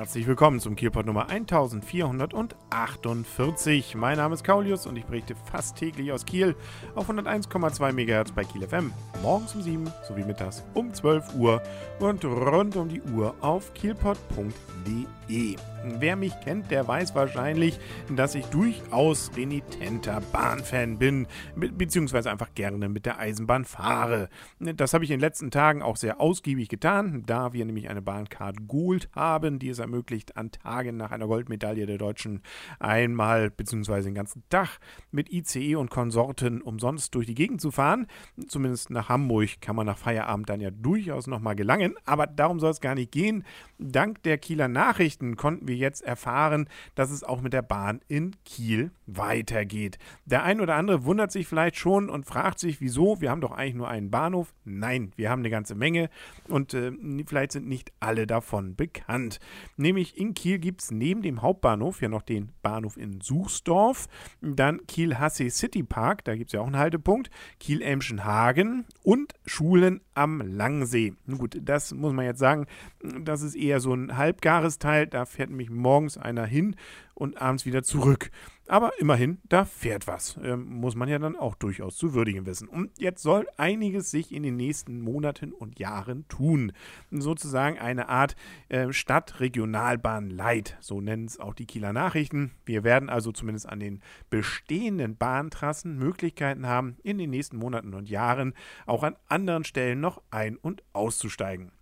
Herzlich willkommen zum Kielpot Nummer 1448. Mein Name ist Kaulius und ich berichte fast täglich aus Kiel auf 101,2 MHz bei Kiel FM. Morgens um 7 sowie mittags um 12 Uhr und rund um die Uhr auf kielpot.de. Wer mich kennt, der weiß wahrscheinlich, dass ich durchaus renitenter Bahnfan bin, beziehungsweise einfach gerne mit der Eisenbahn fahre. Das habe ich in den letzten Tagen auch sehr ausgiebig getan, da wir nämlich eine Bahncard Gold haben, die es ermöglicht, an Tagen nach einer Goldmedaille der Deutschen einmal beziehungsweise den ganzen Tag mit ICE und Konsorten umsonst durch die Gegend zu fahren. Zumindest nach Hamburg kann man nach Feierabend dann ja durchaus nochmal gelangen, aber darum soll es gar nicht gehen. Dank der Kieler Nachrichten konnten wir jetzt erfahren, dass es auch mit der Bahn in Kiel weitergeht. Der ein oder andere wundert sich vielleicht schon und fragt sich, wieso? Wir haben doch eigentlich nur einen Bahnhof. Nein, wir haben eine ganze Menge und äh, vielleicht sind nicht alle davon bekannt. Nämlich in Kiel gibt es neben dem Hauptbahnhof ja noch den Bahnhof in Suchsdorf, dann Kiel-Hasse City Park, da gibt es ja auch einen Haltepunkt, Kiel-Emschenhagen und Schulen am Langsee. Gut, das muss man jetzt sagen, das ist eher so ein halbgares Teil, da fährt nämlich morgens einer hin und abends wieder zurück. Aber immerhin, da fährt was. Ähm, muss man ja dann auch durchaus zu würdigen wissen. Und jetzt soll einiges sich in den nächsten Monaten und Jahren tun. Sozusagen eine Art äh, Stadtregionalbahn Light, so nennen es auch die Kieler Nachrichten. Wir werden also zumindest an den bestehenden Bahntrassen Möglichkeiten haben, in den nächsten Monaten und Jahren auch an anderen Stellen noch ein- und auszusteigen.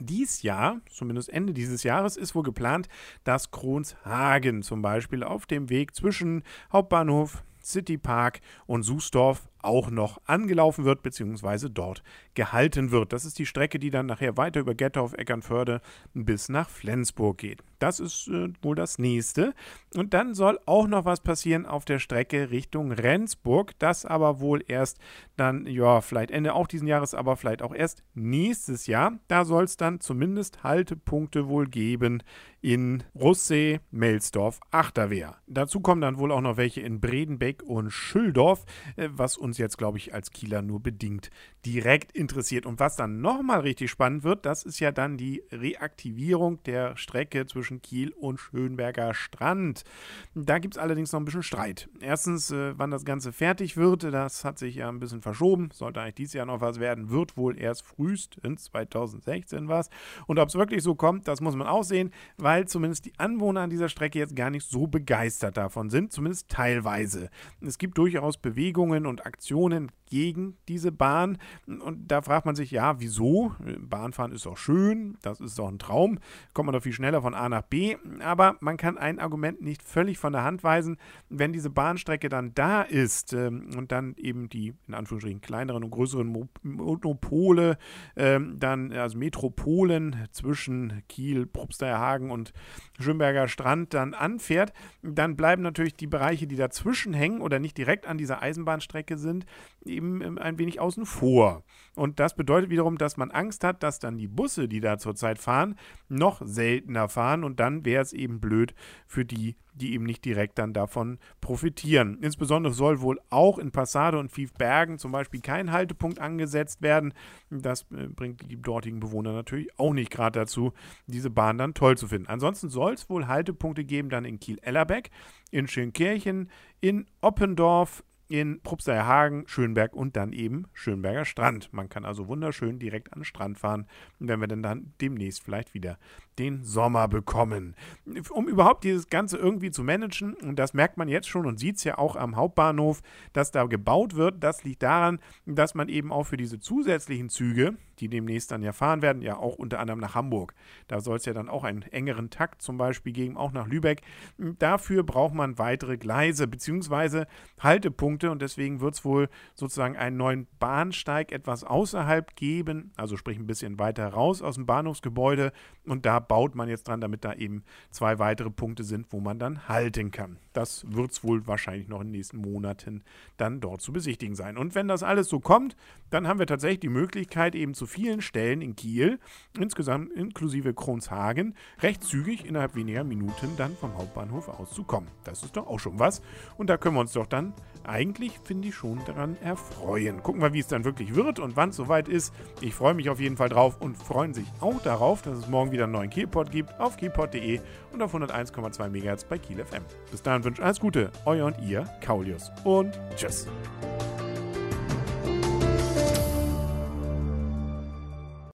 Dies Jahr, zumindest Ende dieses Jahres, ist wohl geplant, dass Kronshagen zum Beispiel auf dem Weg zwischen Hauptbahnhof, City Park und Susdorf auch noch angelaufen wird, beziehungsweise dort gehalten wird. Das ist die Strecke, die dann nachher weiter über Gettorf, Eckernförde bis nach Flensburg geht. Das ist äh, wohl das nächste. Und dann soll auch noch was passieren auf der Strecke Richtung Rendsburg. Das aber wohl erst dann, ja, vielleicht Ende auch diesen Jahres, aber vielleicht auch erst nächstes Jahr. Da soll es dann zumindest Haltepunkte wohl geben in Russee, Melsdorf, Achterwehr. Dazu kommen dann wohl auch noch welche in Bredenbeck und Schülldorf, äh, was uns jetzt, glaube ich, als Kieler nur bedingt direkt interessiert. Und was dann nochmal richtig spannend wird, das ist ja dann die Reaktivierung der Strecke zwischen Kiel und Schönberger Strand. Da gibt es allerdings noch ein bisschen Streit. Erstens, äh, wann das Ganze fertig wird, das hat sich ja ein bisschen verschoben. Sollte eigentlich dieses Jahr noch was werden, wird wohl erst frühestens 2016 was. Und ob es wirklich so kommt, das muss man auch sehen, weil zumindest die Anwohner an dieser Strecke jetzt gar nicht so begeistert davon sind, zumindest teilweise. Es gibt durchaus Bewegungen und Aktionen gegen diese Bahn. Und da fragt man sich, ja, wieso? Bahnfahren ist doch schön, das ist doch ein Traum, kommt man doch viel schneller von A nach B. Aber man kann ein Argument nicht völlig von der Hand weisen. Wenn diese Bahnstrecke dann da ist ähm, und dann eben die, in Anführungsstrichen, kleineren und größeren Monopole, ähm, dann, also Metropolen zwischen Kiel, Probsteierhagen und Schönberger Strand dann anfährt, dann bleiben natürlich die Bereiche, die dazwischen hängen oder nicht direkt an dieser Eisenbahnstrecke sind, eben ähm, ein wenig außen vor. Und das bedeutet wiederum, dass man Angst hat, dass dann die Busse, die da zurzeit fahren, noch seltener fahren und dann wäre es eben blöd für die, die eben nicht direkt dann davon profitieren. Insbesondere soll wohl auch in Passade und Fiefbergen zum Beispiel kein Haltepunkt angesetzt werden. Das äh, bringt die dortigen Bewohner natürlich auch nicht gerade dazu, diese Bahn dann toll zu finden. Ansonsten soll es wohl Haltepunkte geben dann in Kiel-Ellerbeck, in Schönkirchen, in Oppendorf, in Probsteierhagen, Schönberg und dann eben Schönberger Strand. Man kann also wunderschön direkt an den Strand fahren, wenn wir denn dann demnächst vielleicht wieder den Sommer bekommen. Um überhaupt dieses Ganze irgendwie zu managen, und das merkt man jetzt schon und sieht es ja auch am Hauptbahnhof, dass da gebaut wird, das liegt daran, dass man eben auch für diese zusätzlichen Züge, die demnächst dann ja fahren werden, ja auch unter anderem nach Hamburg. Da soll es ja dann auch einen engeren Takt zum Beispiel geben, auch nach Lübeck. Dafür braucht man weitere Gleise bzw. Haltepunkte und deswegen wird es wohl sozusagen einen neuen Bahnsteig etwas außerhalb geben, also sprich ein bisschen weiter raus aus dem Bahnhofsgebäude und da baut man jetzt dran, damit da eben zwei weitere Punkte sind, wo man dann halten kann. Das wird es wohl wahrscheinlich noch in den nächsten Monaten dann dort zu besichtigen sein. Und wenn das alles so kommt, dann haben wir tatsächlich die Möglichkeit eben zu zu vielen Stellen in Kiel, insgesamt inklusive Kronshagen, recht zügig innerhalb weniger Minuten dann vom Hauptbahnhof aus zu kommen. Das ist doch auch schon was. Und da können wir uns doch dann eigentlich, finde ich, schon daran erfreuen. Gucken wir, wie es dann wirklich wird und wann es soweit ist. Ich freue mich auf jeden Fall drauf und freuen sich auch darauf, dass es morgen wieder einen neuen Kielpot gibt auf kielpot.de und auf 101,2 MHz bei Kiel FM. Bis dahin wünsche ich alles Gute, euer und ihr, Kaulius und tschüss.